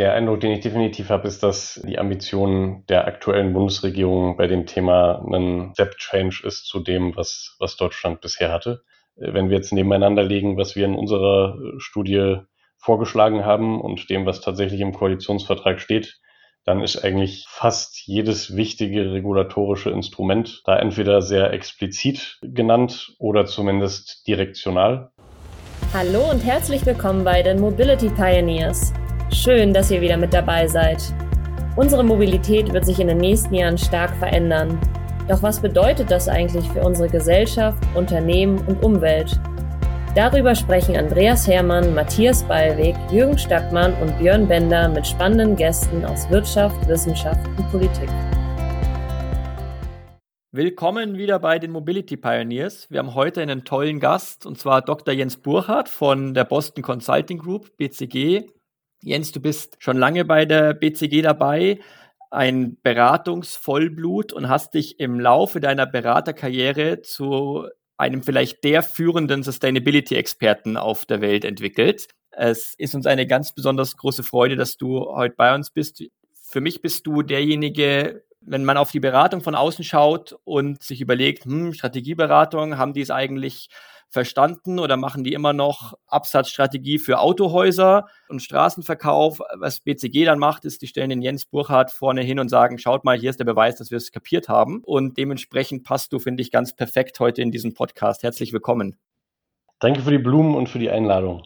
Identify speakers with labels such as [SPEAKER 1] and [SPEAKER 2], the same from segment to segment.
[SPEAKER 1] Der Eindruck, den ich definitiv habe, ist, dass die Ambition der aktuellen Bundesregierung bei dem Thema ein Step Change ist zu dem, was, was Deutschland bisher hatte. Wenn wir jetzt nebeneinander legen, was wir in unserer Studie vorgeschlagen haben und dem, was tatsächlich im Koalitionsvertrag steht, dann ist eigentlich fast jedes wichtige regulatorische Instrument da entweder sehr explizit genannt oder zumindest direktional.
[SPEAKER 2] Hallo und herzlich willkommen bei den Mobility Pioneers. Schön, dass ihr wieder mit dabei seid. Unsere Mobilität wird sich in den nächsten Jahren stark verändern. Doch was bedeutet das eigentlich für unsere Gesellschaft, Unternehmen und Umwelt? Darüber sprechen Andreas Hermann, Matthias Ballweg, Jürgen Stackmann und Björn Bender mit spannenden Gästen aus Wirtschaft, Wissenschaft und Politik.
[SPEAKER 3] Willkommen wieder bei den Mobility Pioneers. Wir haben heute einen tollen Gast und zwar Dr. Jens Burchardt von der Boston Consulting Group, BCG. Jens, du bist schon lange bei der BCG dabei, ein Beratungsvollblut und hast dich im Laufe deiner Beraterkarriere zu einem vielleicht der führenden Sustainability-Experten auf der Welt entwickelt. Es ist uns eine ganz besonders große Freude, dass du heute bei uns bist. Für mich bist du derjenige, wenn man auf die Beratung von außen schaut und sich überlegt, hm, Strategieberatung, haben die es eigentlich verstanden oder machen die immer noch Absatzstrategie für Autohäuser und Straßenverkauf? Was BCG dann macht, ist, die stellen den Jens Burkhardt vorne hin und sagen, schaut mal, hier ist der Beweis, dass wir es kapiert haben. Und dementsprechend passt du, finde ich, ganz perfekt heute in diesen Podcast. Herzlich willkommen.
[SPEAKER 1] Danke für die Blumen und für die Einladung.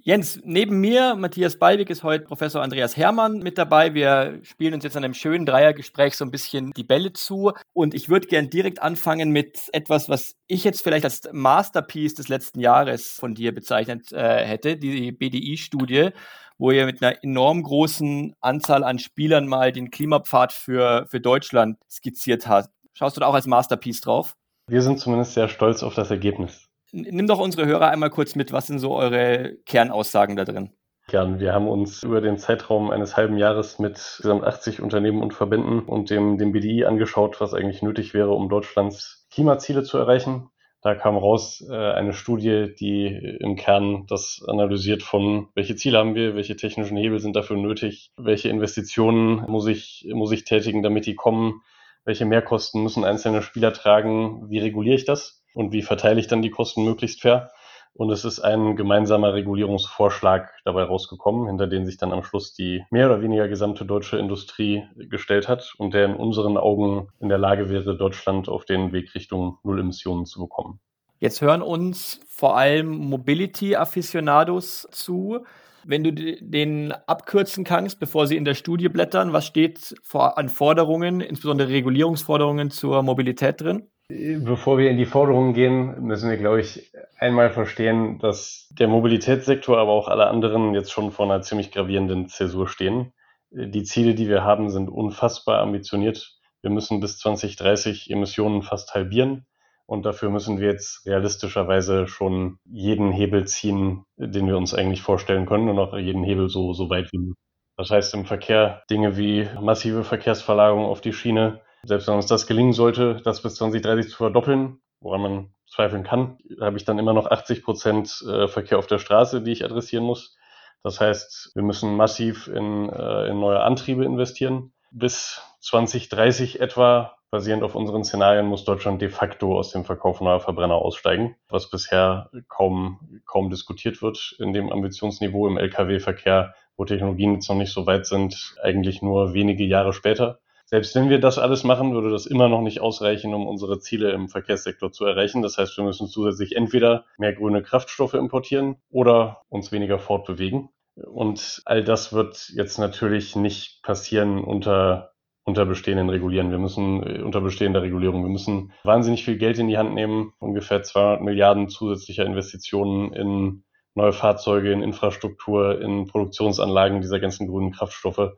[SPEAKER 3] Jens, neben mir, Matthias Ballwig, ist heute Professor Andreas Hermann mit dabei. Wir spielen uns jetzt an einem schönen Dreiergespräch so ein bisschen die Bälle zu. Und ich würde gern direkt anfangen mit etwas, was ich jetzt vielleicht als Masterpiece des letzten Jahres von dir bezeichnet äh, hätte, die BDI-Studie, wo ihr mit einer enorm großen Anzahl an Spielern mal den Klimapfad für, für Deutschland skizziert hast. Schaust du da auch als Masterpiece drauf?
[SPEAKER 1] Wir sind zumindest sehr stolz auf das Ergebnis.
[SPEAKER 3] Nimm doch unsere Hörer einmal kurz mit. Was sind so eure Kernaussagen da drin?
[SPEAKER 1] Gern. Wir haben uns über den Zeitraum eines halben Jahres mit insgesamt 80 Unternehmen und Verbänden und dem, dem BDI angeschaut, was eigentlich nötig wäre, um Deutschlands Klimaziele zu erreichen. Da kam raus äh, eine Studie, die im Kern das analysiert von, welche Ziele haben wir, welche technischen Hebel sind dafür nötig, welche Investitionen muss ich, muss ich tätigen, damit die kommen, welche Mehrkosten müssen einzelne Spieler tragen, wie reguliere ich das? Und wie verteile ich dann die Kosten möglichst fair. Und es ist ein gemeinsamer Regulierungsvorschlag dabei rausgekommen, hinter den sich dann am Schluss die mehr oder weniger gesamte deutsche Industrie gestellt hat und der in unseren Augen in der Lage wäre, Deutschland auf den Weg Richtung Null Emissionen zu bekommen.
[SPEAKER 3] Jetzt hören uns vor allem Mobility-Afficionados zu. Wenn du den abkürzen kannst, bevor sie in der Studie blättern, was steht an Forderungen, insbesondere Regulierungsforderungen zur Mobilität drin?
[SPEAKER 1] Bevor wir in die Forderungen gehen, müssen wir, glaube ich, einmal verstehen, dass der Mobilitätssektor, aber auch alle anderen jetzt schon vor einer ziemlich gravierenden Zäsur stehen. Die Ziele, die wir haben, sind unfassbar ambitioniert. Wir müssen bis 2030 Emissionen fast halbieren. Und dafür müssen wir jetzt realistischerweise schon jeden Hebel ziehen, den wir uns eigentlich vorstellen können und auch jeden Hebel so, so weit wie möglich. Das heißt im Verkehr Dinge wie massive Verkehrsverlagerung auf die Schiene, selbst wenn uns das gelingen sollte, das bis 2030 zu verdoppeln, woran man zweifeln kann, habe ich dann immer noch 80 Prozent äh, Verkehr auf der Straße, die ich adressieren muss. Das heißt, wir müssen massiv in, äh, in neue Antriebe investieren. Bis 2030 etwa, basierend auf unseren Szenarien, muss Deutschland de facto aus dem Verkauf neuer Verbrenner aussteigen, was bisher kaum, kaum diskutiert wird in dem Ambitionsniveau im Lkw-Verkehr, wo Technologien jetzt noch nicht so weit sind, eigentlich nur wenige Jahre später. Selbst wenn wir das alles machen, würde das immer noch nicht ausreichen, um unsere Ziele im Verkehrssektor zu erreichen. Das heißt, wir müssen zusätzlich entweder mehr grüne Kraftstoffe importieren oder uns weniger fortbewegen. Und all das wird jetzt natürlich nicht passieren unter unter bestehenden Regulieren. Wir müssen äh, unter bestehender Regulierung. Wir müssen wahnsinnig viel Geld in die Hand nehmen, ungefähr 200 Milliarden zusätzlicher Investitionen in neue Fahrzeuge, in Infrastruktur, in Produktionsanlagen dieser ganzen grünen Kraftstoffe.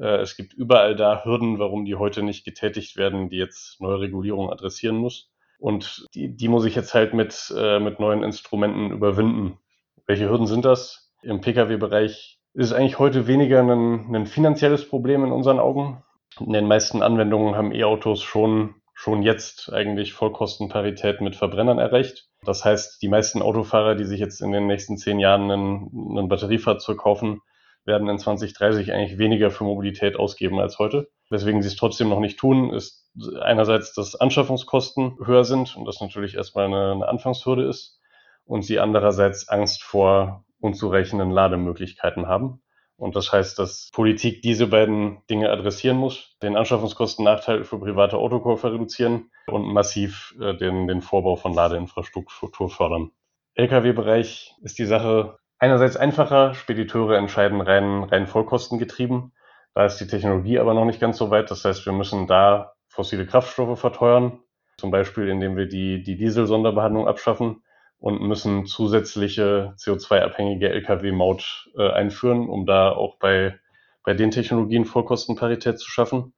[SPEAKER 1] Äh, es gibt überall da Hürden, warum die heute nicht getätigt werden, die jetzt neue Regulierung adressieren muss. Und die, die muss ich jetzt halt mit, äh, mit neuen Instrumenten überwinden. Welche Hürden sind das? Im Pkw-Bereich ist es eigentlich heute weniger ein, ein finanzielles Problem in unseren Augen. In den meisten Anwendungen haben E-Autos schon, schon jetzt eigentlich Vollkostenparität mit Verbrennern erreicht. Das heißt, die meisten Autofahrer, die sich jetzt in den nächsten zehn Jahren ein, ein Batteriefahrzeug kaufen, werden in 2030 eigentlich weniger für Mobilität ausgeben als heute. Weswegen sie es trotzdem noch nicht tun, ist einerseits, dass Anschaffungskosten höher sind und das natürlich erstmal eine, eine Anfangshürde ist und sie andererseits Angst vor unzureichenden Lademöglichkeiten haben. Und das heißt, dass Politik diese beiden Dinge adressieren muss, den Anschaffungskostennachteil für private Autokäufer reduzieren und massiv äh, den, den Vorbau von Ladeinfrastruktur fördern. Lkw-Bereich ist die Sache einerseits einfacher. Spediteure entscheiden rein, rein vollkostengetrieben. Da ist die Technologie aber noch nicht ganz so weit. Das heißt, wir müssen da fossile Kraftstoffe verteuern, zum Beispiel indem wir die, die Diesel-Sonderbehandlung abschaffen und müssen zusätzliche CO2-abhängige Lkw-Maut äh, einführen, um da auch bei, bei den Technologien Vollkostenparität zu schaffen.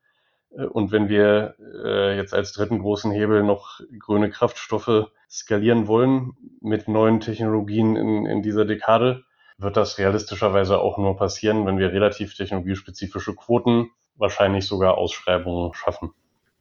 [SPEAKER 1] Äh, und wenn wir äh, jetzt als dritten großen Hebel noch grüne Kraftstoffe skalieren wollen mit neuen Technologien in, in dieser Dekade, wird das realistischerweise auch nur passieren, wenn wir relativ technologiespezifische Quoten, wahrscheinlich sogar Ausschreibungen schaffen.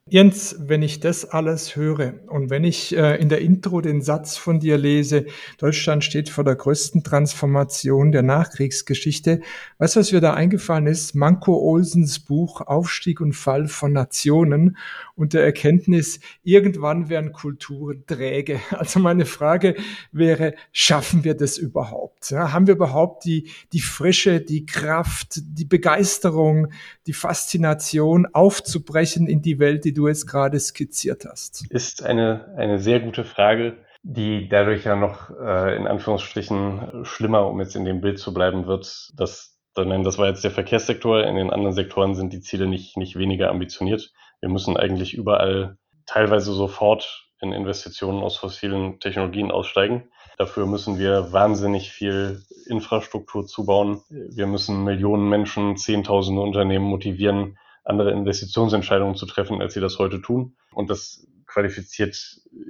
[SPEAKER 4] Jens, wenn ich das alles höre und wenn ich äh, in der Intro den Satz von dir lese, Deutschland steht vor der größten Transformation der Nachkriegsgeschichte, weißt du, was mir da eingefallen ist? Manko Olsens Buch Aufstieg und Fall von Nationen und der Erkenntnis, irgendwann werden Kulturen träge. Also meine Frage wäre, schaffen wir das überhaupt? Ja, haben wir überhaupt die, die Frische, die Kraft, die Begeisterung, die Faszination aufzubrechen in die Welt, die du jetzt gerade skizziert hast?
[SPEAKER 1] Ist eine, eine sehr gute Frage, die dadurch ja noch äh, in Anführungsstrichen schlimmer, um jetzt in dem Bild zu bleiben, wird, dass das war jetzt der Verkehrssektor, in den anderen Sektoren sind die Ziele nicht, nicht weniger ambitioniert. Wir müssen eigentlich überall teilweise sofort in Investitionen aus fossilen Technologien aussteigen. Dafür müssen wir wahnsinnig viel Infrastruktur zubauen. Wir müssen Millionen Menschen, Zehntausende Unternehmen motivieren, andere Investitionsentscheidungen zu treffen, als sie das heute tun. Und das qualifiziert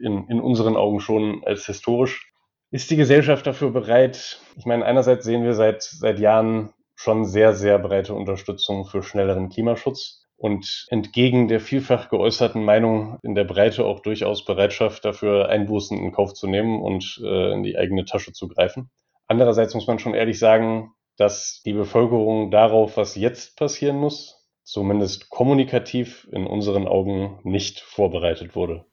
[SPEAKER 1] in, in unseren Augen schon als historisch. Ist die Gesellschaft dafür bereit? Ich meine, einerseits sehen wir seit, seit Jahren schon sehr, sehr breite Unterstützung für schnelleren Klimaschutz und entgegen der vielfach geäußerten Meinung in der Breite auch durchaus Bereitschaft dafür, Einbußen in Kauf zu nehmen und äh, in die eigene Tasche zu greifen. Andererseits muss man schon ehrlich sagen, dass die Bevölkerung darauf, was jetzt passieren muss, zumindest kommunikativ in unseren Augen nicht vorbereitet wurde.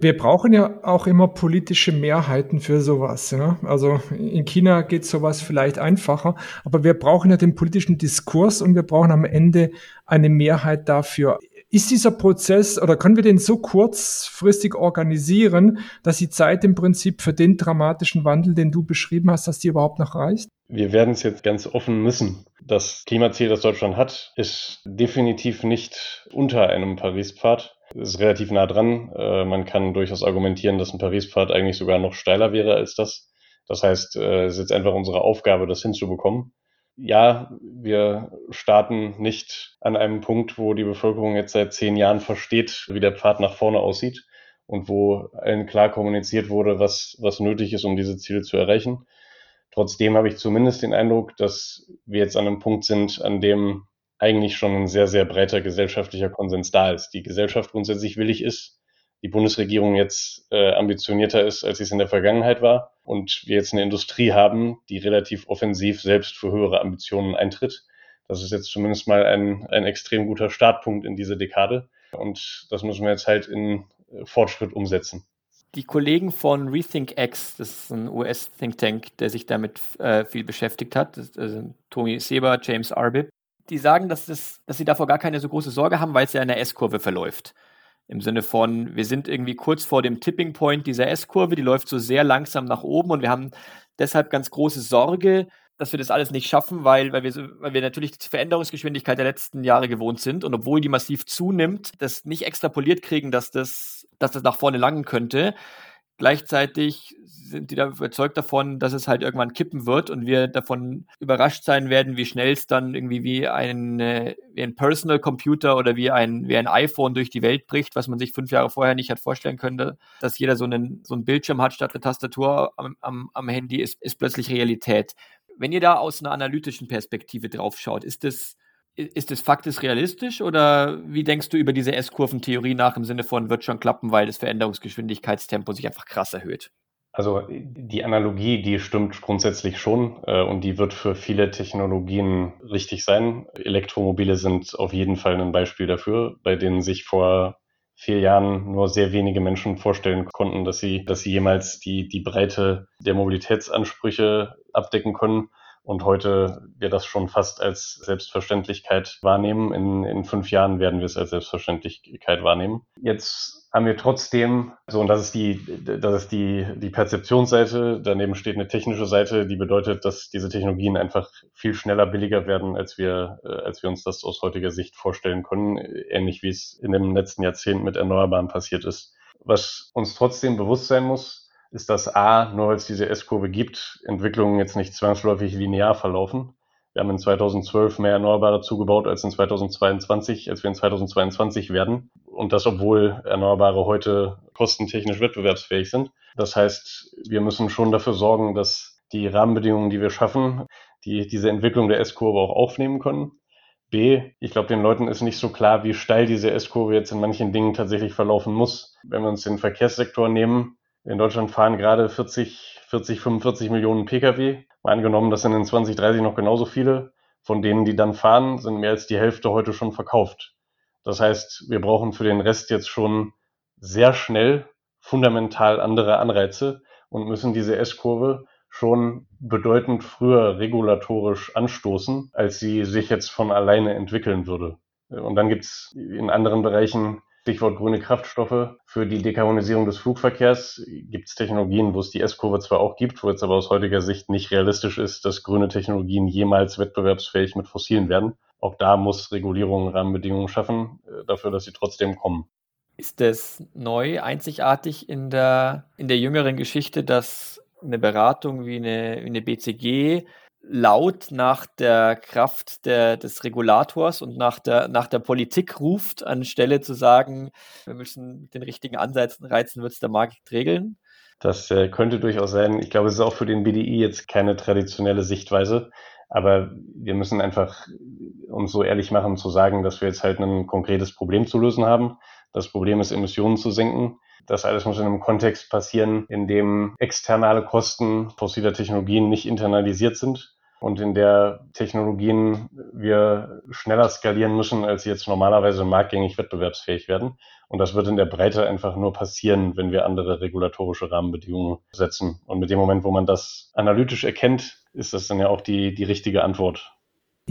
[SPEAKER 4] Wir brauchen ja auch immer politische Mehrheiten für sowas. Ja? Also in China geht sowas vielleicht einfacher, aber wir brauchen ja den politischen Diskurs und wir brauchen am Ende eine Mehrheit dafür. Ist dieser Prozess oder können wir den so kurzfristig organisieren, dass die Zeit im Prinzip für den dramatischen Wandel, den du beschrieben hast, dass die überhaupt noch reicht?
[SPEAKER 1] Wir werden es jetzt ganz offen müssen. Das Klimaziel, das Deutschland hat, ist definitiv nicht unter einem Paris-Pfad ist relativ nah dran. Äh, man kann durchaus argumentieren, dass ein Paris-Pfad eigentlich sogar noch steiler wäre als das. Das heißt, äh, es ist jetzt einfach unsere Aufgabe, das hinzubekommen. Ja, wir starten nicht an einem Punkt, wo die Bevölkerung jetzt seit zehn Jahren versteht, wie der Pfad nach vorne aussieht und wo allen klar kommuniziert wurde, was, was nötig ist, um diese Ziele zu erreichen. Trotzdem habe ich zumindest den Eindruck, dass wir jetzt an einem Punkt sind, an dem eigentlich schon ein sehr, sehr breiter gesellschaftlicher Konsens da ist. Die Gesellschaft grundsätzlich willig ist, die Bundesregierung jetzt äh, ambitionierter ist, als sie es in der Vergangenheit war und wir jetzt eine Industrie haben, die relativ offensiv selbst für höhere Ambitionen eintritt. Das ist jetzt zumindest mal ein, ein extrem guter Startpunkt in diese Dekade und das müssen wir jetzt halt in äh, Fortschritt umsetzen.
[SPEAKER 3] Die Kollegen von Rethink X, das ist ein US-Think Tank, der sich damit äh, viel beschäftigt hat, das, also Tony Seber, James Arbib, die sagen, dass, das, dass sie davor gar keine so große Sorge haben, weil es ja in der S-Kurve verläuft. Im Sinne von, wir sind irgendwie kurz vor dem Tipping Point dieser S-Kurve, die läuft so sehr langsam nach oben und wir haben deshalb ganz große Sorge, dass wir das alles nicht schaffen, weil, weil, wir, weil wir natürlich die Veränderungsgeschwindigkeit der letzten Jahre gewohnt sind und obwohl die massiv zunimmt, das nicht extrapoliert kriegen, dass das, dass das nach vorne langen könnte. Gleichzeitig sind die da überzeugt davon, dass es halt irgendwann kippen wird und wir davon überrascht sein werden, wie schnell es dann irgendwie wie ein, wie ein Personal Computer oder wie ein, wie ein iPhone durch die Welt bricht, was man sich fünf Jahre vorher nicht hat vorstellen können, dass jeder so einen, so einen Bildschirm hat statt eine Tastatur am, am, am Handy, ist, ist plötzlich Realität. Wenn ihr da aus einer analytischen Perspektive drauf schaut, ist das, ist das faktisch realistisch oder wie denkst du über diese S-Kurven-Theorie nach im Sinne von wird schon klappen, weil das Veränderungsgeschwindigkeitstempo sich einfach krass erhöht?
[SPEAKER 1] Also die Analogie, die stimmt grundsätzlich schon äh, und die wird für viele Technologien richtig sein. Elektromobile sind auf jeden Fall ein Beispiel dafür, bei denen sich vor vier Jahren nur sehr wenige Menschen vorstellen konnten, dass sie, dass sie jemals die, die Breite der Mobilitätsansprüche abdecken können. Und heute wir das schon fast als Selbstverständlichkeit wahrnehmen. In, in fünf Jahren werden wir es als Selbstverständlichkeit wahrnehmen. Jetzt haben wir trotzdem, so und das ist die, das ist die, die Perzeptionsseite, daneben steht eine technische Seite, die bedeutet, dass diese Technologien einfach viel schneller billiger werden, als wir, äh, als wir uns das aus heutiger Sicht vorstellen können, ähnlich wie es in dem letzten Jahrzehnt mit Erneuerbaren passiert ist. Was uns trotzdem bewusst sein muss, ist, dass A, nur weil es diese S-Kurve gibt, Entwicklungen jetzt nicht zwangsläufig linear verlaufen. Wir haben in 2012 mehr Erneuerbare zugebaut als in 2022, als wir in 2022 werden. Und das, obwohl Erneuerbare heute kostentechnisch wettbewerbsfähig sind. Das heißt, wir müssen schon dafür sorgen, dass die Rahmenbedingungen, die wir schaffen, die diese Entwicklung der S-Kurve auch aufnehmen können. B, ich glaube, den Leuten ist nicht so klar, wie steil diese S-Kurve jetzt in manchen Dingen tatsächlich verlaufen muss. Wenn wir uns den Verkehrssektor nehmen, in Deutschland fahren gerade 40, 40, 45 Millionen Pkw. Mal angenommen, das sind in 2030 noch genauso viele. Von denen, die dann fahren, sind mehr als die Hälfte heute schon verkauft. Das heißt, wir brauchen für den Rest jetzt schon sehr schnell fundamental andere Anreize und müssen diese S-Kurve schon bedeutend früher regulatorisch anstoßen, als sie sich jetzt von alleine entwickeln würde. Und dann gibt's in anderen Bereichen Stichwort grüne Kraftstoffe. Für die Dekarbonisierung des Flugverkehrs gibt es Technologien, wo es die S-Kurve zwar auch gibt, wo jetzt aber aus heutiger Sicht nicht realistisch ist, dass grüne Technologien jemals wettbewerbsfähig mit fossilen werden. Auch da muss Regulierung Rahmenbedingungen schaffen, äh, dafür, dass sie trotzdem kommen.
[SPEAKER 3] Ist es neu, einzigartig in der, in der jüngeren Geschichte, dass eine Beratung wie eine, wie eine BCG laut nach der Kraft der, des Regulators und nach der, nach der Politik ruft, anstelle zu sagen, wir müssen den richtigen Ansätzen reizen, wird es der Markt regeln.
[SPEAKER 1] Das äh, könnte durchaus sein. Ich glaube, es ist auch für den BDI jetzt keine traditionelle Sichtweise. Aber wir müssen einfach uns so ehrlich machen zu sagen, dass wir jetzt halt ein konkretes Problem zu lösen haben. Das Problem ist, Emissionen zu senken. Das alles muss in einem Kontext passieren, in dem externe Kosten fossiler Technologien nicht internalisiert sind und in der Technologien wir schneller skalieren müssen, als sie jetzt normalerweise marktgängig wettbewerbsfähig werden. Und das wird in der Breite einfach nur passieren, wenn wir andere regulatorische Rahmenbedingungen setzen. Und mit dem Moment, wo man das analytisch erkennt, ist das dann ja auch die, die richtige Antwort.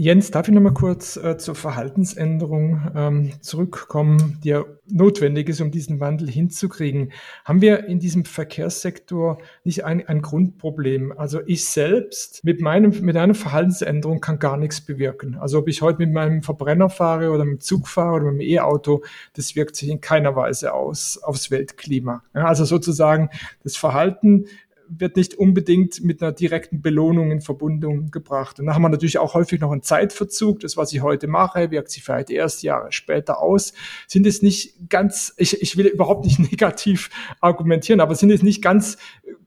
[SPEAKER 4] Jens, darf ich noch mal kurz äh, zur Verhaltensänderung ähm, zurückkommen, die ja notwendig ist, um diesen Wandel hinzukriegen? Haben wir in diesem Verkehrssektor nicht ein, ein Grundproblem? Also ich selbst mit meinem mit einer Verhaltensänderung kann gar nichts bewirken. Also ob ich heute mit meinem Verbrenner fahre oder mit dem Zug fahre oder mit dem E-Auto, das wirkt sich in keiner Weise aus aufs Weltklima. Ja, also sozusagen das Verhalten wird nicht unbedingt mit einer direkten Belohnung in Verbindung gebracht. Und dann haben wir natürlich auch häufig noch einen Zeitverzug. Das, was ich heute mache, wirkt sich vielleicht erst Jahre später aus. Sind es nicht ganz, ich, ich will überhaupt nicht negativ argumentieren, aber sind es nicht ganz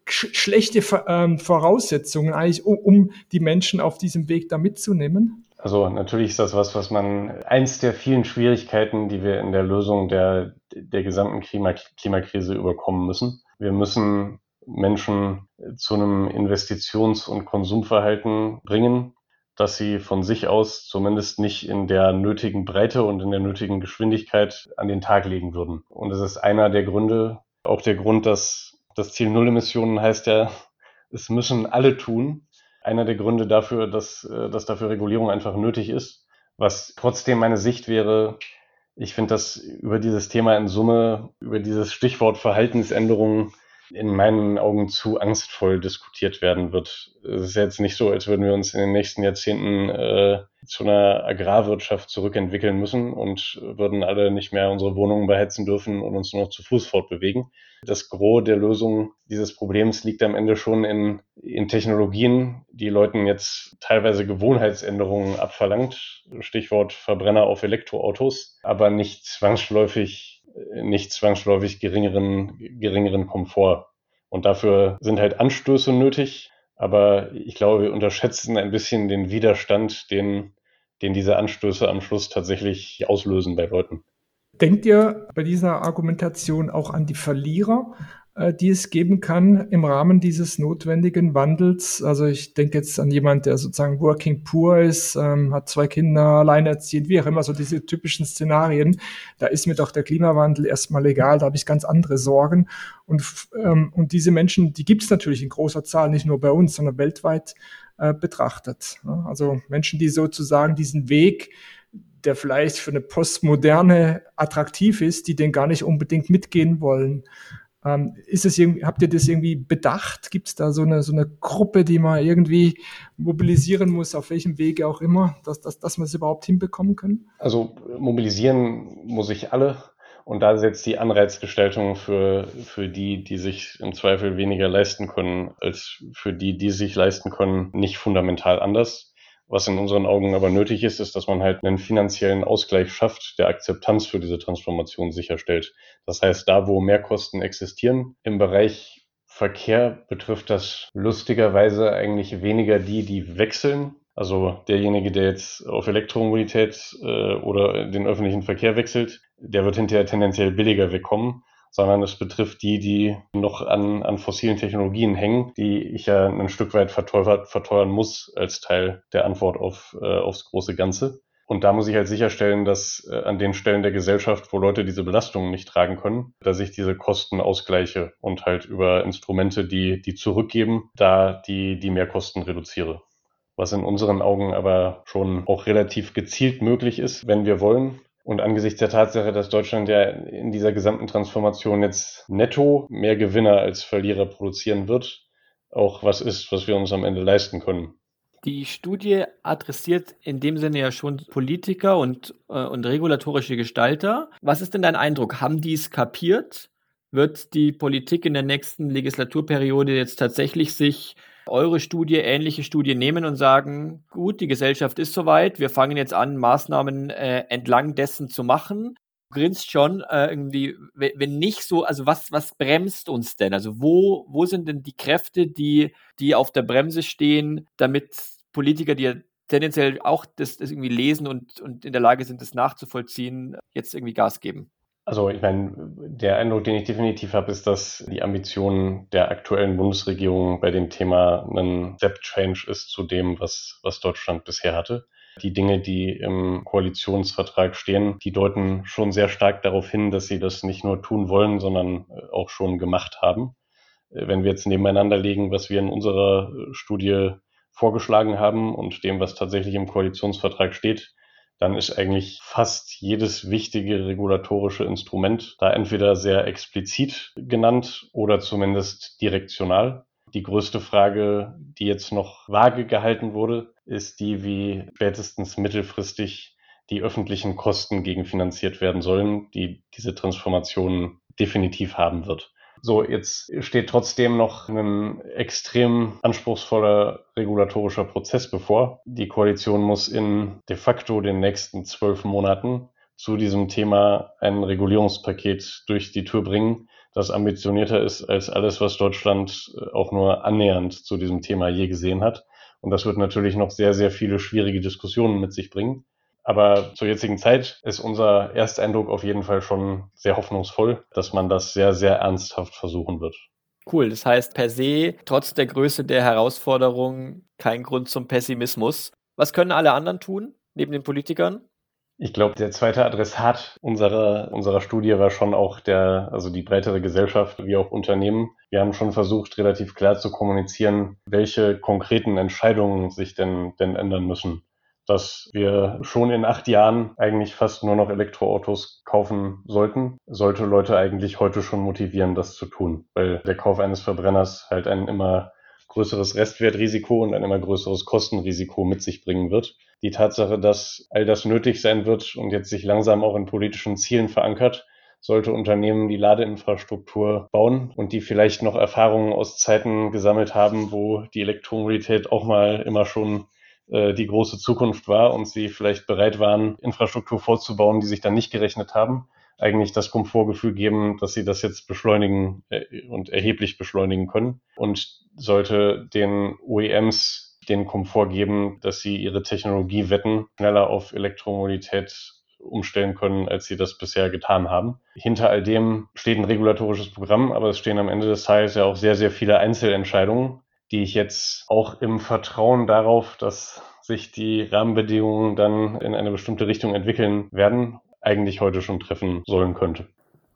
[SPEAKER 4] sch schlechte ähm, Voraussetzungen eigentlich, um, um die Menschen auf diesem Weg da mitzunehmen?
[SPEAKER 1] Also natürlich ist das was, was man eins der vielen Schwierigkeiten, die wir in der Lösung der, der gesamten Klima, Klimakrise überkommen müssen. Wir müssen Menschen zu einem Investitions- und Konsumverhalten bringen, dass sie von sich aus zumindest nicht in der nötigen Breite und in der nötigen Geschwindigkeit an den Tag legen würden. Und es ist einer der Gründe, auch der Grund, dass das Ziel Null Emissionen heißt ja, es müssen alle tun. Einer der Gründe dafür, dass, äh, dass dafür Regulierung einfach nötig ist. Was trotzdem meine Sicht wäre, ich finde, dass über dieses Thema in Summe, über dieses Stichwort Verhaltensänderungen in meinen Augen zu angstvoll diskutiert werden wird. Es ist jetzt nicht so, als würden wir uns in den nächsten Jahrzehnten äh, zu einer Agrarwirtschaft zurückentwickeln müssen und würden alle nicht mehr unsere Wohnungen beheizen dürfen und uns nur noch zu Fuß fortbewegen. Das Gros der Lösung dieses Problems liegt am Ende schon in, in Technologien, die Leuten jetzt teilweise Gewohnheitsänderungen abverlangt. Stichwort Verbrenner auf Elektroautos, aber nicht zwangsläufig nicht zwangsläufig geringeren, geringeren Komfort. Und dafür sind halt Anstöße nötig. Aber ich glaube, wir unterschätzen ein bisschen den Widerstand, den, den diese Anstöße am Schluss tatsächlich auslösen bei Leuten.
[SPEAKER 4] Denkt ihr bei dieser Argumentation auch an die Verlierer? Äh, die es geben kann im Rahmen dieses notwendigen Wandels. Also ich denke jetzt an jemand, der sozusagen working poor ist, ähm, hat zwei Kinder, alleinerziehend, wie auch immer, so diese typischen Szenarien. Da ist mir doch der Klimawandel erstmal egal, da habe ich ganz andere Sorgen. Und, ähm, und diese Menschen, die gibt es natürlich in großer Zahl, nicht nur bei uns, sondern weltweit äh, betrachtet. Also Menschen, die sozusagen diesen Weg der vielleicht für eine Postmoderne attraktiv ist, die den gar nicht unbedingt mitgehen wollen. Ähm, ist es irgendwie, habt ihr das irgendwie bedacht? Gibt es da so eine, so eine Gruppe, die man irgendwie mobilisieren muss, auf welchem Wege auch immer, dass, dass, dass wir es überhaupt hinbekommen können?
[SPEAKER 1] Also mobilisieren muss ich alle. Und da setzt die Anreizgestaltung für, für die, die sich im Zweifel weniger leisten können, als für die, die sich leisten können, nicht fundamental anders. Was in unseren Augen aber nötig ist, ist, dass man halt einen finanziellen Ausgleich schafft, der Akzeptanz für diese Transformation sicherstellt. Das heißt, da, wo Mehrkosten existieren, im Bereich Verkehr betrifft das lustigerweise eigentlich weniger die, die wechseln. Also derjenige, der jetzt auf Elektromobilität äh, oder den öffentlichen Verkehr wechselt, der wird hinterher tendenziell billiger wegkommen sondern es betrifft die, die noch an, an fossilen Technologien hängen, die ich ja ein Stück weit verteuert, verteuern muss als Teil der Antwort auf, äh, aufs große Ganze. Und da muss ich halt sicherstellen, dass äh, an den Stellen der Gesellschaft, wo Leute diese Belastungen nicht tragen können, dass ich diese Kosten ausgleiche und halt über Instrumente, die, die zurückgeben, da die, die Mehrkosten reduziere. Was in unseren Augen aber schon auch relativ gezielt möglich ist, wenn wir wollen. Und angesichts der Tatsache, dass Deutschland ja in dieser gesamten Transformation jetzt netto mehr Gewinner als Verlierer produzieren wird, auch was ist, was wir uns am Ende leisten können.
[SPEAKER 3] Die Studie adressiert in dem Sinne ja schon Politiker und, äh, und regulatorische Gestalter. Was ist denn dein Eindruck? Haben die es kapiert? Wird die Politik in der nächsten Legislaturperiode jetzt tatsächlich sich eure Studie, ähnliche Studien nehmen und sagen, gut, die Gesellschaft ist soweit, wir fangen jetzt an, Maßnahmen äh, entlang dessen zu machen. Du grinst schon äh, irgendwie, wenn nicht so, also was, was bremst uns denn? Also wo, wo sind denn die Kräfte, die, die auf der Bremse stehen, damit Politiker, die ja tendenziell auch das, das irgendwie lesen und, und in der Lage sind, das nachzuvollziehen, jetzt irgendwie Gas geben?
[SPEAKER 1] Also ich meine, der Eindruck, den ich definitiv habe, ist, dass die Ambition der aktuellen Bundesregierung bei dem Thema ein Step-Change ist zu dem, was, was Deutschland bisher hatte. Die Dinge, die im Koalitionsvertrag stehen, die deuten schon sehr stark darauf hin, dass sie das nicht nur tun wollen, sondern auch schon gemacht haben. Wenn wir jetzt nebeneinander legen, was wir in unserer Studie vorgeschlagen haben und dem, was tatsächlich im Koalitionsvertrag steht, dann ist eigentlich fast jedes wichtige regulatorische Instrument da entweder sehr explizit genannt oder zumindest direktional. Die größte Frage, die jetzt noch vage gehalten wurde, ist die, wie spätestens mittelfristig die öffentlichen Kosten gegenfinanziert werden sollen, die diese Transformation definitiv haben wird. So, jetzt steht trotzdem noch ein extrem anspruchsvoller regulatorischer Prozess bevor. Die Koalition muss in de facto den nächsten zwölf Monaten zu diesem Thema ein Regulierungspaket durch die Tür bringen, das ambitionierter ist als alles, was Deutschland äh, auch nur annähernd zu diesem Thema je gesehen hat. Und das wird natürlich noch sehr, sehr viele schwierige Diskussionen mit sich bringen. Aber zur jetzigen Zeit ist unser Ersteindruck auf jeden Fall schon sehr hoffnungsvoll, dass man das sehr, sehr ernsthaft versuchen wird.
[SPEAKER 3] Cool, das heißt per se, trotz der Größe der Herausforderung, kein Grund zum Pessimismus. Was können alle anderen tun, neben den Politikern?
[SPEAKER 1] Ich glaube, der zweite Adressat unserer, unserer Studie war schon auch der, also die breitere Gesellschaft wie auch Unternehmen. Wir haben schon versucht, relativ klar zu kommunizieren, welche konkreten Entscheidungen sich denn, denn ändern müssen dass wir schon in acht Jahren eigentlich fast nur noch Elektroautos kaufen sollten, sollte Leute eigentlich heute schon motivieren, das zu tun, weil der Kauf eines Verbrenners halt ein immer größeres Restwertrisiko und ein immer größeres Kostenrisiko mit sich bringen wird. Die Tatsache, dass all das nötig sein wird und jetzt sich langsam auch in politischen Zielen verankert, sollte Unternehmen die Ladeinfrastruktur bauen und die vielleicht noch Erfahrungen aus Zeiten gesammelt haben, wo die Elektromobilität auch mal immer schon äh, die große Zukunft war und sie vielleicht bereit waren, Infrastruktur vorzubauen, die sich dann nicht gerechnet haben, eigentlich das Komfortgefühl geben, dass sie das jetzt beschleunigen äh, und erheblich beschleunigen können und sollte den OEMs den Komfort geben, dass sie ihre Technologie wetten, schneller auf Elektromobilität umstellen können, als sie das bisher getan haben. Hinter all dem steht ein regulatorisches Programm, aber es stehen am Ende des Tages ja auch sehr, sehr viele Einzelentscheidungen, die ich jetzt auch im Vertrauen darauf, dass sich die Rahmenbedingungen dann in eine bestimmte Richtung entwickeln werden, eigentlich heute schon treffen sollen könnte.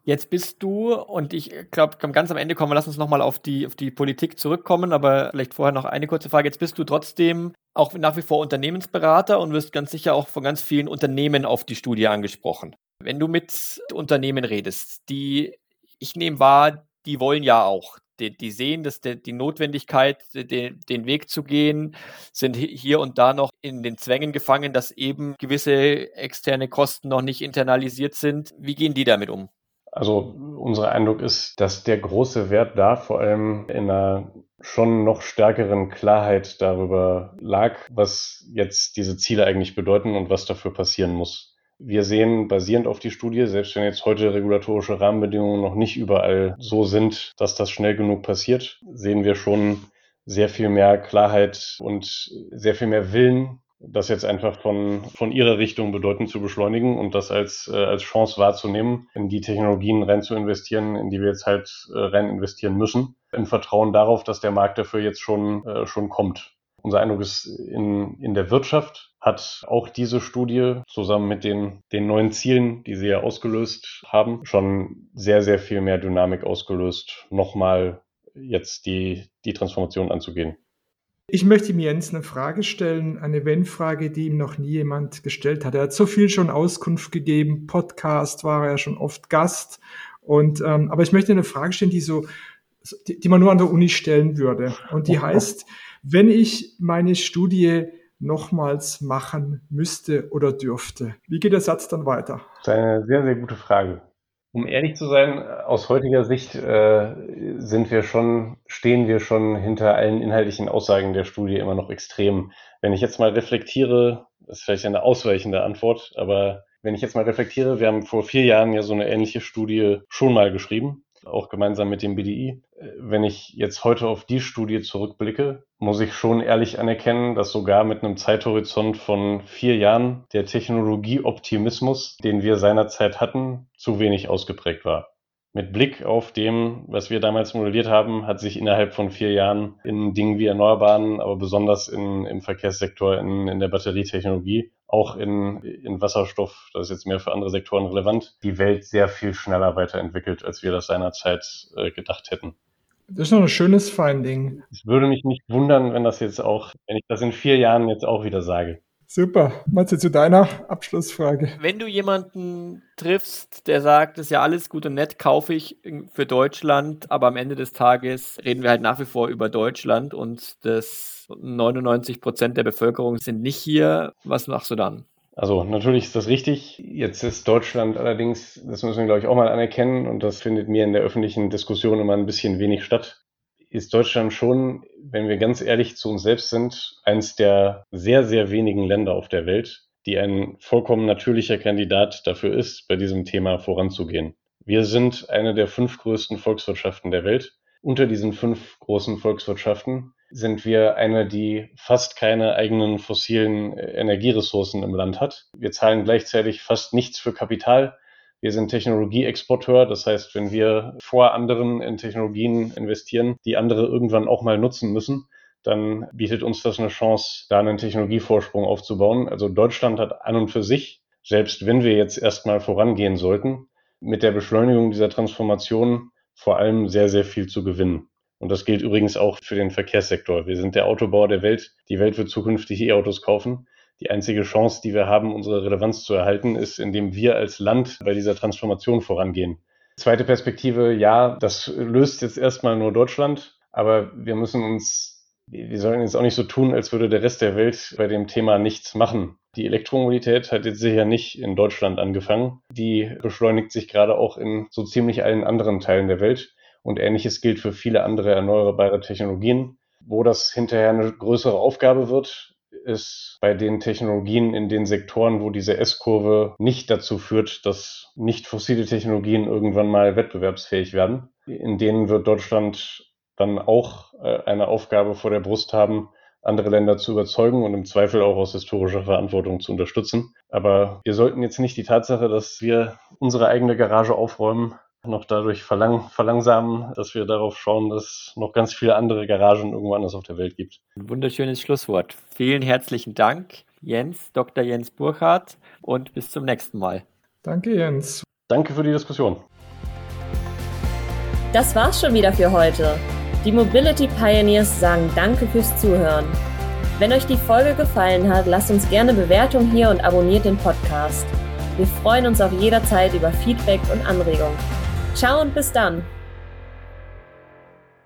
[SPEAKER 3] Jetzt bist du, und ich glaube, ganz am Ende kommen lass uns nochmal auf die, auf die Politik zurückkommen, aber vielleicht vorher noch eine kurze Frage. Jetzt bist du trotzdem auch nach wie vor Unternehmensberater und wirst ganz sicher auch von ganz vielen Unternehmen auf die Studie angesprochen. Wenn du mit Unternehmen redest, die, ich nehme wahr, die wollen ja auch die, die sehen, dass die, die Notwendigkeit, den, den Weg zu gehen, sind hier und da noch in den Zwängen gefangen, dass eben gewisse externe Kosten noch nicht internalisiert sind. Wie gehen die damit um?
[SPEAKER 1] Also unser Eindruck ist, dass der große Wert da vor allem in einer schon noch stärkeren Klarheit darüber lag, was jetzt diese Ziele eigentlich bedeuten und was dafür passieren muss. Wir sehen basierend auf die Studie, selbst wenn jetzt heute regulatorische Rahmenbedingungen noch nicht überall so sind, dass das schnell genug passiert, sehen wir schon sehr viel mehr Klarheit und sehr viel mehr Willen, das jetzt einfach von, von ihrer Richtung bedeutend zu beschleunigen und das als, äh, als Chance wahrzunehmen, in die Technologien rein zu investieren, in die wir jetzt halt äh, rein investieren müssen, im Vertrauen darauf, dass der Markt dafür jetzt schon, äh, schon kommt. Unser Eindruck ist, in, in der Wirtschaft hat auch diese Studie zusammen mit den, den neuen Zielen, die sie ja ausgelöst haben, schon sehr, sehr viel mehr Dynamik ausgelöst, nochmal jetzt die, die Transformation anzugehen.
[SPEAKER 4] Ich möchte ihm Jens eine Frage stellen, eine Wenn-Frage, die ihm noch nie jemand gestellt hat. Er hat so viel schon Auskunft gegeben, Podcast war er ja schon oft Gast. Und ähm, aber ich möchte eine Frage stellen, die so, die, die man nur an der Uni stellen würde. Und die heißt, wenn ich meine Studie nochmals machen müsste oder dürfte? Wie geht der Satz dann weiter?
[SPEAKER 1] Das ist eine sehr, sehr gute Frage. Um ehrlich zu sein, aus heutiger Sicht äh, sind wir schon, stehen wir schon hinter allen inhaltlichen Aussagen der Studie immer noch extrem. Wenn ich jetzt mal reflektiere, das ist vielleicht eine ausweichende Antwort, aber wenn ich jetzt mal reflektiere, wir haben vor vier Jahren ja so eine ähnliche Studie schon mal geschrieben auch gemeinsam mit dem BDI. Wenn ich jetzt heute auf die Studie zurückblicke, muss ich schon ehrlich anerkennen, dass sogar mit einem Zeithorizont von vier Jahren der Technologieoptimismus, den wir seinerzeit hatten, zu wenig ausgeprägt war. Mit Blick auf dem, was wir damals modelliert haben, hat sich innerhalb von vier Jahren in Dingen wie Erneuerbaren, aber besonders in, im Verkehrssektor, in, in der Batterietechnologie, auch in, in Wasserstoff, das ist jetzt mehr für andere Sektoren relevant, die Welt sehr viel schneller weiterentwickelt, als wir das seinerzeit äh, gedacht hätten.
[SPEAKER 4] Das ist noch ein schönes Finding.
[SPEAKER 1] Es würde mich nicht wundern, wenn das jetzt auch, wenn ich das in vier Jahren jetzt auch wieder sage.
[SPEAKER 4] Super. Matze, zu deiner Abschlussfrage.
[SPEAKER 3] Wenn du jemanden triffst, der sagt, das ist ja alles gut und nett, kaufe ich für Deutschland, aber am Ende des Tages reden wir halt nach wie vor über Deutschland und das 99 Prozent der Bevölkerung sind nicht hier. Was machst du dann?
[SPEAKER 1] Also natürlich ist das richtig. Jetzt ist Deutschland allerdings, das müssen wir glaube ich auch mal anerkennen und das findet mir in der öffentlichen Diskussion immer ein bisschen wenig statt ist Deutschland schon, wenn wir ganz ehrlich zu uns selbst sind, eines der sehr, sehr wenigen Länder auf der Welt, die ein vollkommen natürlicher Kandidat dafür ist, bei diesem Thema voranzugehen. Wir sind eine der fünf größten Volkswirtschaften der Welt. Unter diesen fünf großen Volkswirtschaften sind wir eine, die fast keine eigenen fossilen Energieressourcen im Land hat. Wir zahlen gleichzeitig fast nichts für Kapital. Wir sind Technologieexporteur, das heißt, wenn wir vor anderen in Technologien investieren, die andere irgendwann auch mal nutzen müssen, dann bietet uns das eine Chance, da einen Technologievorsprung aufzubauen. Also Deutschland hat an und für sich, selbst wenn wir jetzt erstmal vorangehen sollten, mit der Beschleunigung dieser Transformation vor allem sehr, sehr viel zu gewinnen. Und das gilt übrigens auch für den Verkehrssektor. Wir sind der Autobauer der Welt. Die Welt wird zukünftig E-Autos kaufen die einzige Chance, die wir haben, unsere Relevanz zu erhalten, ist, indem wir als Land bei dieser Transformation vorangehen. Zweite Perspektive, ja, das löst jetzt erstmal nur Deutschland, aber wir müssen uns, wir sollen jetzt auch nicht so tun, als würde der Rest der Welt bei dem Thema nichts machen. Die Elektromobilität hat jetzt sicher nicht in Deutschland angefangen. Die beschleunigt sich gerade auch in so ziemlich allen anderen Teilen der Welt. Und ähnliches gilt für viele andere erneuerbare Technologien. Wo das hinterher eine größere Aufgabe wird, ist bei den Technologien in den Sektoren, wo diese S-Kurve nicht dazu führt, dass nicht fossile Technologien irgendwann mal wettbewerbsfähig werden. In denen wird Deutschland dann auch äh, eine Aufgabe vor der Brust haben, andere Länder zu überzeugen und im Zweifel auch aus historischer Verantwortung zu unterstützen. Aber wir sollten jetzt nicht die Tatsache, dass wir unsere eigene Garage aufräumen, noch dadurch verlang verlangsamen, dass wir darauf schauen, dass noch ganz viele andere Garagen irgendwo anders auf der Welt gibt.
[SPEAKER 3] Ein wunderschönes Schlusswort. Vielen herzlichen Dank, Jens, Dr. Jens Burkhardt und bis zum nächsten Mal.
[SPEAKER 4] Danke, Jens.
[SPEAKER 1] Danke für die Diskussion.
[SPEAKER 2] Das war's schon wieder für heute. Die Mobility Pioneers sagen Danke fürs Zuhören. Wenn euch die Folge gefallen hat, lasst uns gerne Bewertung hier und abonniert den Podcast. Wir freuen uns auf jederzeit über Feedback und Anregungen. Ciao und bis dann!